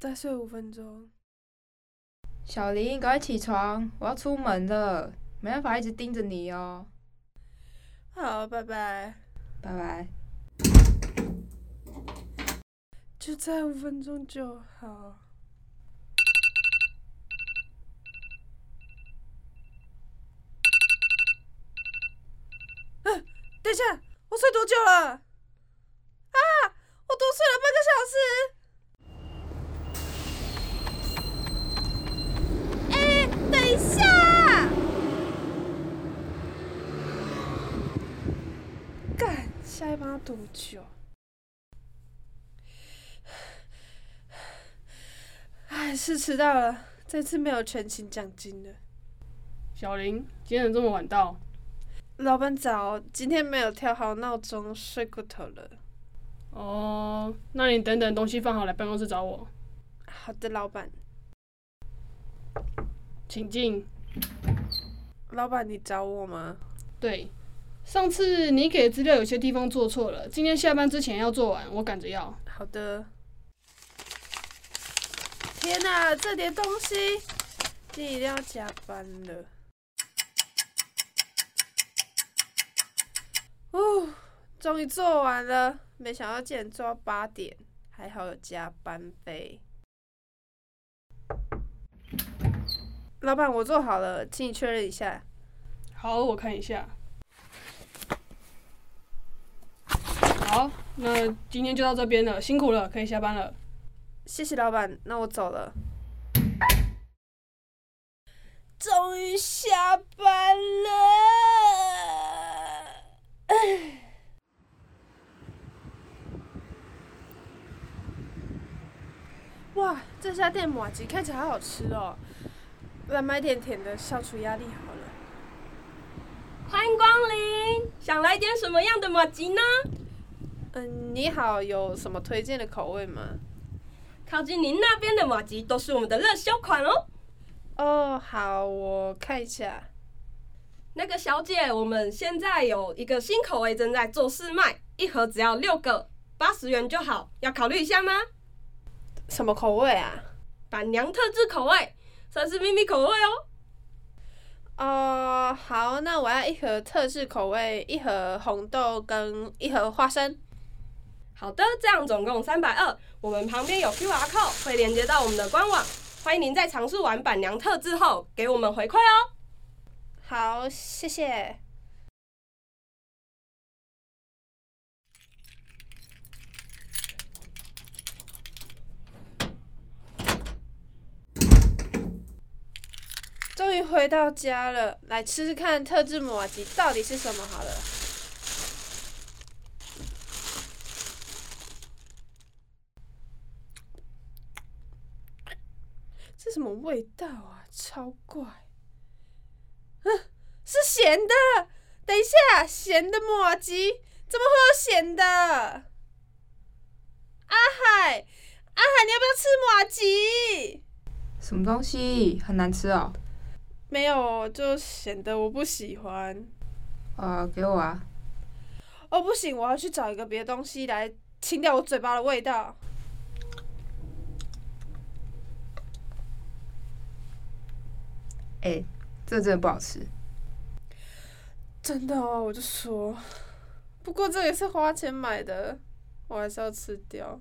再睡五分钟。小林，赶快起床，我要出门了，没办法一直盯着你哦。好，拜拜。拜拜。就再五分钟就好。嗯，等一下，我睡多久了？啊，我多睡了半个小时。哎，等一下！干，下一班要多久？哎是迟到了，这次没有全勤奖金了。小林，今天怎么这么晚到？老板早，今天没有调好闹钟，睡过头了。哦，那你等等东西放好来办公室找我。好的，老板。请进。老板，你找我吗？对，上次你给的资料有些地方做错了，今天下班之前要做完，我赶着要。好的。天哪，这点东西，今天一定要加班了。哦，终于做完了，没想到竟然做到八点，还好有加班费。老板，我做好了，请你确认一下。好，我看一下。好，那今天就到这边了，辛苦了，可以下班了。谢谢老板，那我走了。终于下班了，哇，这家店马吉看起来好好吃哦，来买点甜的消除压力好了。欢迎光临，想来点什么样的马吉呢？嗯，你好，有什么推荐的口味吗？靠近您那边的马吉都是我们的热销款哦。哦，好，我看一下。那个小姐，我们现在有一个新口味正在做试卖，一盒只要六个，八十元就好，要考虑一下吗？什么口味啊？板娘特制口味，算是秘密口味哦。哦，好，那我要一盒特制口味，一盒红豆跟一盒花生。好的，这样总共三百二。我们旁边有 QR code 会连接到我们的官网，欢迎您在尝试完板娘特制后给我们回馈哦。好，谢谢。终于回到家了，来吃吃看特制抹吉到底是什么好了。这什么味道啊？超怪！嗯，是咸的。等一下，咸的抹吉怎么会有咸的？阿海，阿海，你要不要吃抹吉？什么东西？很难吃哦。没有，就咸的，我不喜欢。呃，给我啊。哦，不行，我要去找一个别的东西来清掉我嘴巴的味道。哎，这真的不好吃。真的哦，我就说。不过这也是花钱买的，我还是要吃掉。